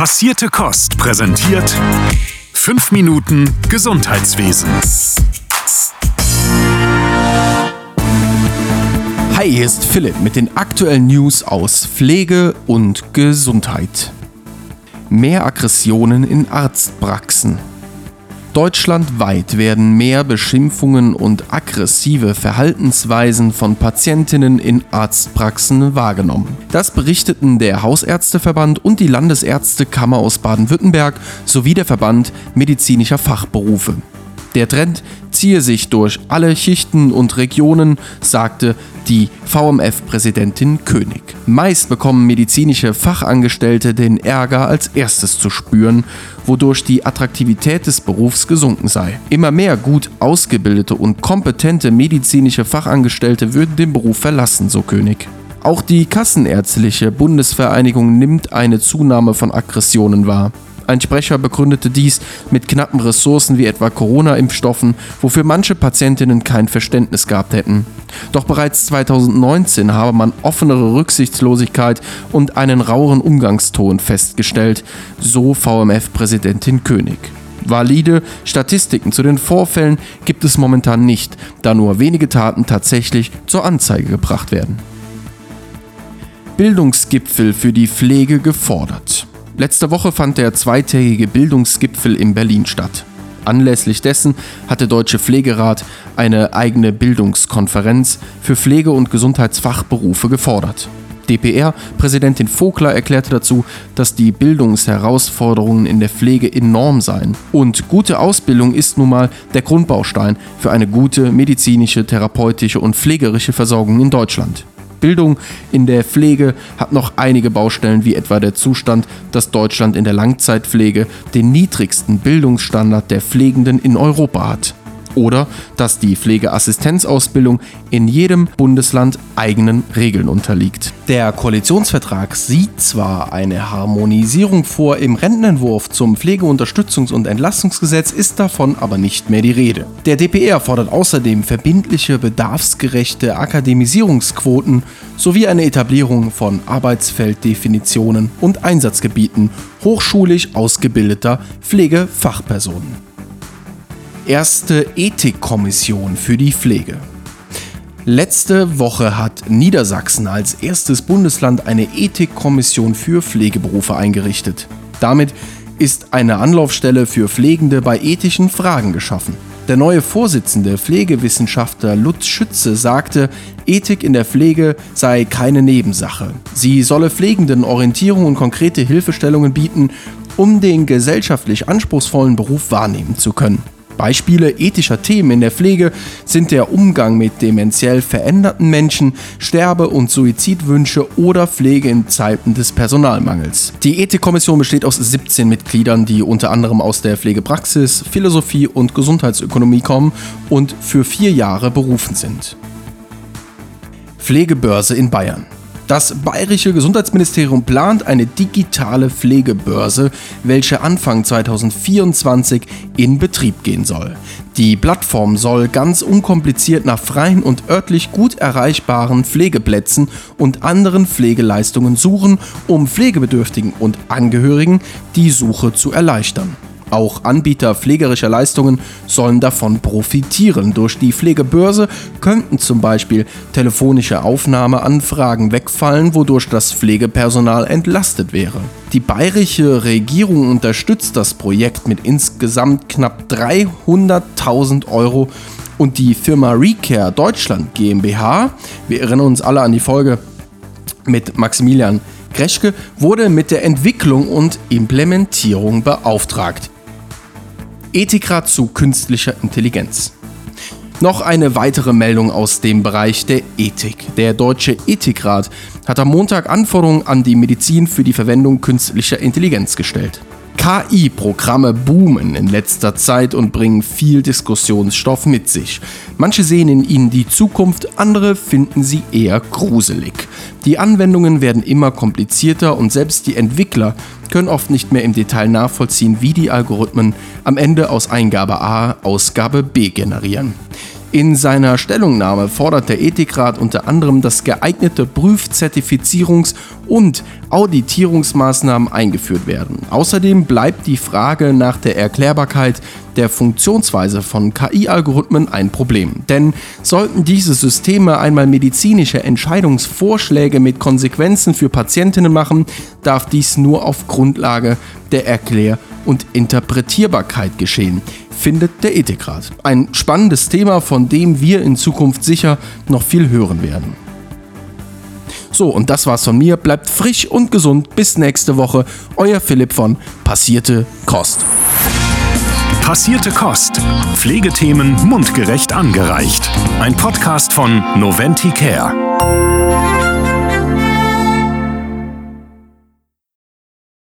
Passierte Kost präsentiert 5 Minuten Gesundheitswesen. Hi, hier ist Philipp mit den aktuellen News aus Pflege und Gesundheit. Mehr Aggressionen in Arztpraxen. Deutschlandweit werden mehr Beschimpfungen und aggressive Verhaltensweisen von Patientinnen in Arztpraxen wahrgenommen. Das berichteten der Hausärzteverband und die Landesärztekammer aus Baden-Württemberg sowie der Verband medizinischer Fachberufe. Der Trend ziehe sich durch alle Schichten und Regionen, sagte die VMF-Präsidentin König. Meist bekommen medizinische Fachangestellte den Ärger als erstes zu spüren, wodurch die Attraktivität des Berufs gesunken sei. Immer mehr gut ausgebildete und kompetente medizinische Fachangestellte würden den Beruf verlassen, so König. Auch die Kassenärztliche Bundesvereinigung nimmt eine Zunahme von Aggressionen wahr. Ein Sprecher begründete dies mit knappen Ressourcen wie etwa Corona-Impfstoffen, wofür manche Patientinnen kein Verständnis gehabt hätten. Doch bereits 2019 habe man offenere Rücksichtslosigkeit und einen raueren Umgangston festgestellt, so VMF-Präsidentin König. Valide Statistiken zu den Vorfällen gibt es momentan nicht, da nur wenige Taten tatsächlich zur Anzeige gebracht werden. Bildungsgipfel für die Pflege gefordert. Letzte Woche fand der zweitägige Bildungsgipfel in Berlin statt. Anlässlich dessen hat der Deutsche Pflegerat eine eigene Bildungskonferenz für Pflege- und Gesundheitsfachberufe gefordert. DPR-Präsidentin Vogler erklärte dazu, dass die Bildungsherausforderungen in der Pflege enorm seien. Und gute Ausbildung ist nun mal der Grundbaustein für eine gute medizinische, therapeutische und pflegerische Versorgung in Deutschland. Bildung. In der Pflege hat noch einige Baustellen, wie etwa der Zustand, dass Deutschland in der Langzeitpflege den niedrigsten Bildungsstandard der Pflegenden in Europa hat oder dass die Pflegeassistenzausbildung in jedem Bundesland eigenen Regeln unterliegt. Der Koalitionsvertrag sieht zwar eine Harmonisierung vor im Rentenentwurf zum Pflegeunterstützungs- und Entlastungsgesetz, ist davon aber nicht mehr die Rede. Der DPR fordert außerdem verbindliche, bedarfsgerechte Akademisierungsquoten sowie eine Etablierung von Arbeitsfelddefinitionen und Einsatzgebieten hochschulisch ausgebildeter Pflegefachpersonen erste Ethikkommission für die Pflege. Letzte Woche hat Niedersachsen als erstes Bundesland eine Ethikkommission für Pflegeberufe eingerichtet. Damit ist eine Anlaufstelle für Pflegende bei ethischen Fragen geschaffen. Der neue Vorsitzende Pflegewissenschaftler Lutz Schütze sagte, Ethik in der Pflege sei keine Nebensache. Sie solle Pflegenden Orientierung und konkrete Hilfestellungen bieten, um den gesellschaftlich anspruchsvollen Beruf wahrnehmen zu können. Beispiele ethischer Themen in der Pflege sind der Umgang mit dementiell veränderten Menschen, Sterbe- und Suizidwünsche oder Pflege in Zeiten des Personalmangels. Die Ethikkommission besteht aus 17 Mitgliedern, die unter anderem aus der Pflegepraxis, Philosophie und Gesundheitsökonomie kommen und für vier Jahre berufen sind. Pflegebörse in Bayern. Das bayerische Gesundheitsministerium plant eine digitale Pflegebörse, welche Anfang 2024 in Betrieb gehen soll. Die Plattform soll ganz unkompliziert nach freien und örtlich gut erreichbaren Pflegeplätzen und anderen Pflegeleistungen suchen, um Pflegebedürftigen und Angehörigen die Suche zu erleichtern. Auch Anbieter pflegerischer Leistungen sollen davon profitieren. Durch die Pflegebörse könnten zum Beispiel telefonische Aufnahmeanfragen wegfallen, wodurch das Pflegepersonal entlastet wäre. Die bayerische Regierung unterstützt das Projekt mit insgesamt knapp 300.000 Euro und die Firma Recare Deutschland GmbH, wir erinnern uns alle an die Folge mit Maximilian Greschke, wurde mit der Entwicklung und Implementierung beauftragt. Ethikrat zu künstlicher Intelligenz. Noch eine weitere Meldung aus dem Bereich der Ethik. Der Deutsche Ethikrat hat am Montag Anforderungen an die Medizin für die Verwendung künstlicher Intelligenz gestellt. KI-Programme boomen in letzter Zeit und bringen viel Diskussionsstoff mit sich. Manche sehen in ihnen die Zukunft, andere finden sie eher gruselig. Die Anwendungen werden immer komplizierter und selbst die Entwickler können oft nicht mehr im Detail nachvollziehen, wie die Algorithmen am Ende aus Eingabe A Ausgabe B generieren. In seiner Stellungnahme fordert der Ethikrat unter anderem, dass geeignete Prüf-, Zertifizierungs- und Auditierungsmaßnahmen eingeführt werden. Außerdem bleibt die Frage nach der Erklärbarkeit der Funktionsweise von KI-Algorithmen ein Problem. Denn sollten diese Systeme einmal medizinische Entscheidungsvorschläge mit Konsequenzen für Patientinnen machen, darf dies nur auf Grundlage der Erklär- und Interpretierbarkeit geschehen, findet der Ethikrat. Ein spannendes Thema, von dem wir in Zukunft sicher noch viel hören werden. So, und das war's von mir. Bleibt frisch und gesund. Bis nächste Woche. Euer Philipp von Passierte Kost. Passierte Kost. Pflegethemen mundgerecht angereicht. Ein Podcast von Noventi Care.